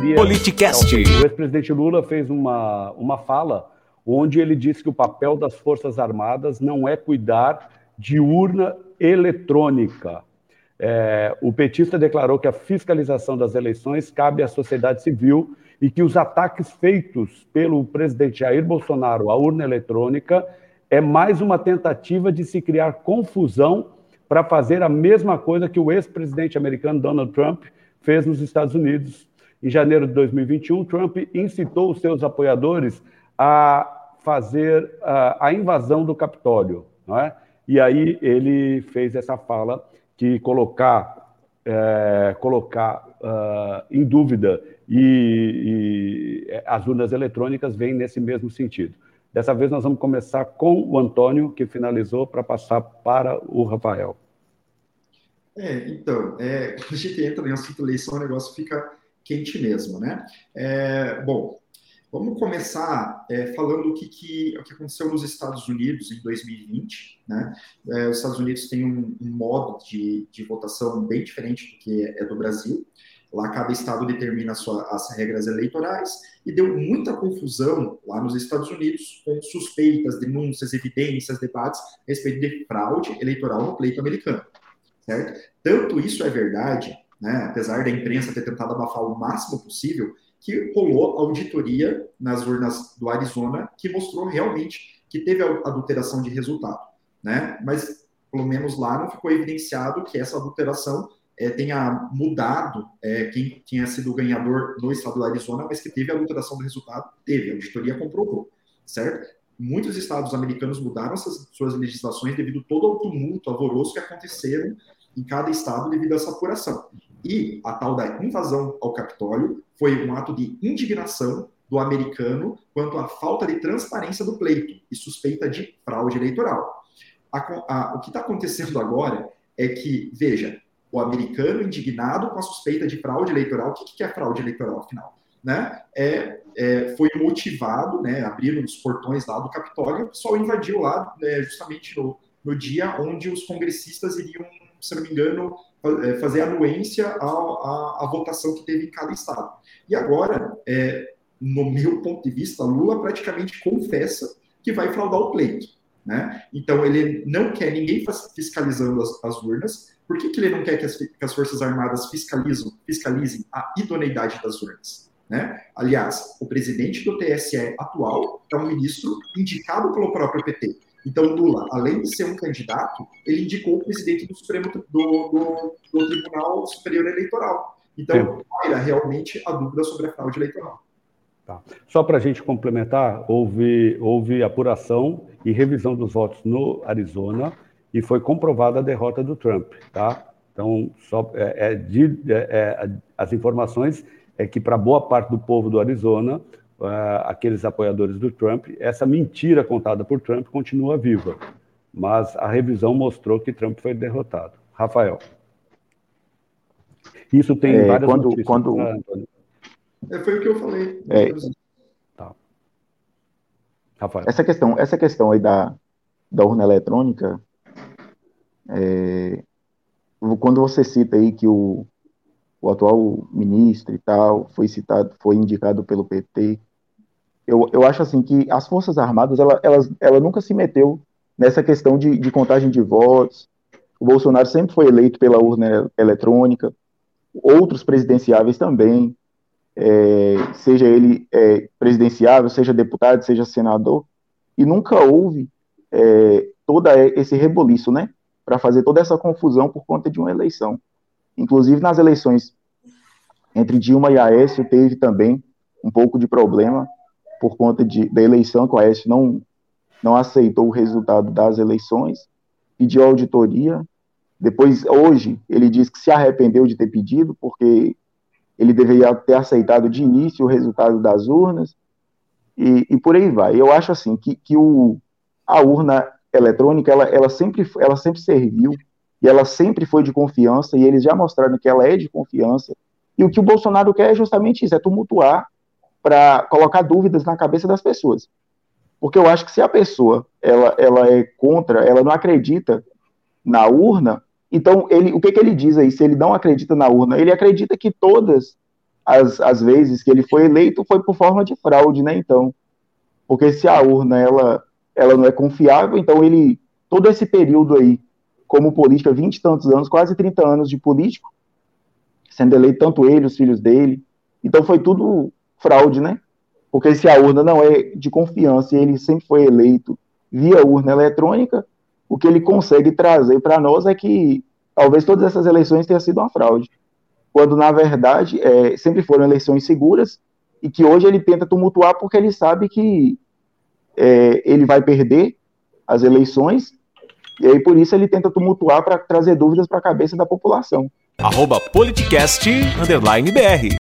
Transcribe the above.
seria. Politicast. O ex-presidente Lula fez uma, uma fala onde ele disse que o papel das Forças Armadas não é cuidar de urna eletrônica. É, o petista declarou que a fiscalização das eleições cabe à sociedade civil e que os ataques feitos pelo presidente Jair Bolsonaro à urna eletrônica é mais uma tentativa de se criar confusão para fazer a mesma coisa que o ex-presidente americano Donald Trump fez nos Estados Unidos. Em janeiro de 2021, Trump incitou os seus apoiadores a fazer a, a invasão do Capitólio. É? E aí ele fez essa fala que colocar, é, colocar uh, em dúvida e, e, as urnas eletrônicas vêm nesse mesmo sentido. Dessa vez nós vamos começar com o Antônio, que finalizou, para passar para o Rafael. É, então, é, quando a gente entra em assunto eleição, o negócio fica quente mesmo, né? É, bom, Vamos começar é, falando o que, que, o que aconteceu nos Estados Unidos em 2020. Né? É, os Estados Unidos têm um, um modo de, de, votação bem diferente do que é do Brasil. Lá cada estado determina sua, as regras eleitorais e deu muita confusão lá nos Estados Unidos com suspeitas, denúncias, evidências, debates a respeito de fraude eleitoral no pleito americano. Certo? Tanto isso é verdade, né, apesar da imprensa ter tentado abafar o máximo possível, que rolou auditoria nas urnas do Arizona, que mostrou realmente que teve adulteração de resultado, né? Mas pelo menos lá não ficou evidenciado que essa adulteração é, tenha mudado é, quem tinha sido o ganhador no estado do Arizona, mas que teve adulteração do resultado, teve, a auditoria comprovou, certo? Muitos estados americanos mudaram essas, suas legislações devido todo ao tumulto, alvoroço que aconteceram em cada estado devido a essa apuração. E a tal da invasão ao Capitólio foi um ato de indignação do americano quanto à falta de transparência do pleito e suspeita de fraude eleitoral. A, a, o que está acontecendo agora é que, veja, o americano indignado com a suspeita de fraude eleitoral, o que, que é fraude eleitoral, afinal? Né? É, é, foi motivado, né, abriram os portões lá do Capitólio, o pessoal invadiu lá né, justamente no, no dia onde os congressistas iriam, se não me engano, fazer anuência à, à, à, votação que teve em cada estado. E agora, é, no meu ponto de vista, Lula praticamente confessa que vai fraudar o pleito. Né? Então, ele não quer ninguém fiscalizando as, as urnas. Por que, que ele não quer que as, que as Forças Armadas fiscalizem, fiscalizem a idoneidade das urnas? Né? Aliás, o presidente do TSE atual é um ministro indicado pelo próprio PT. Então, Lula, além de ser um candidato, ele indicou o presidente do Supremo do, do, do Tribunal Superior Eleitoral. Então, era realmente a dúvida sobre a fraude eleitoral. Tá. Só para a gente complementar, houve, houve apuração e revisão dos votos no Arizona e foi comprovada a derrota do Trump, tá? Então, só, é, é, de, é, é as informações é que para boa parte do povo do Arizona, uh, aqueles apoiadores do Trump, essa mentira contada por Trump continua viva. Mas a revisão mostrou que Trump foi derrotado. Rafael. Isso tem é, várias quando, notícias. Quando... É, foi o que eu falei. É. Tá. Rafael. Essa questão, essa questão aí da, da urna eletrônica, é, quando você cita aí que o, o atual ministro e tal foi citado, foi indicado pelo PT, eu, eu acho assim que as Forças Armadas, ela, elas, ela nunca se meteu nessa questão de, de contagem de votos. O Bolsonaro sempre foi eleito pela urna eletrônica, outros presidenciáveis também, é, seja ele é, presidenciável, seja deputado, seja senador, e nunca houve é, todo esse reboliço, né, para fazer toda essa confusão por conta de uma eleição. Inclusive nas eleições entre Dilma e Aécio teve também um pouco de problema, por conta de, da eleição, que o Aécio não, não aceitou o resultado das eleições, pediu auditoria. Depois, hoje, ele diz que se arrependeu de ter pedido, porque ele deveria ter aceitado de início o resultado das urnas, e, e por aí vai. Eu acho assim que, que o, a urna eletrônica, ela, ela, sempre, ela sempre serviu, e ela sempre foi de confiança, e eles já mostraram que ela é de confiança, e o que o Bolsonaro quer é justamente isso, é tumultuar para colocar dúvidas na cabeça das pessoas. Porque eu acho que se a pessoa ela, ela é contra, ela não acredita na urna, então ele, o que, que ele diz aí? Se ele não acredita na urna, ele acredita que todas as, as vezes que ele foi eleito foi por forma de fraude, né? Então, porque se a urna ela, ela não é confiável, então ele todo esse período aí como política, 20 e tantos anos, quase 30 anos de político, sendo eleito tanto ele, os filhos dele. Então foi tudo fraude, né? Porque se a urna não é de confiança e ele sempre foi eleito via urna eletrônica, o que ele consegue trazer para nós é que talvez todas essas eleições tenham sido uma fraude. Quando, na verdade, é, sempre foram eleições seguras e que hoje ele tenta tumultuar porque ele sabe que é, ele vai perder as eleições e aí, por isso, ele tenta tumultuar para trazer dúvidas para a cabeça da população. Arroba politicast, underline BR.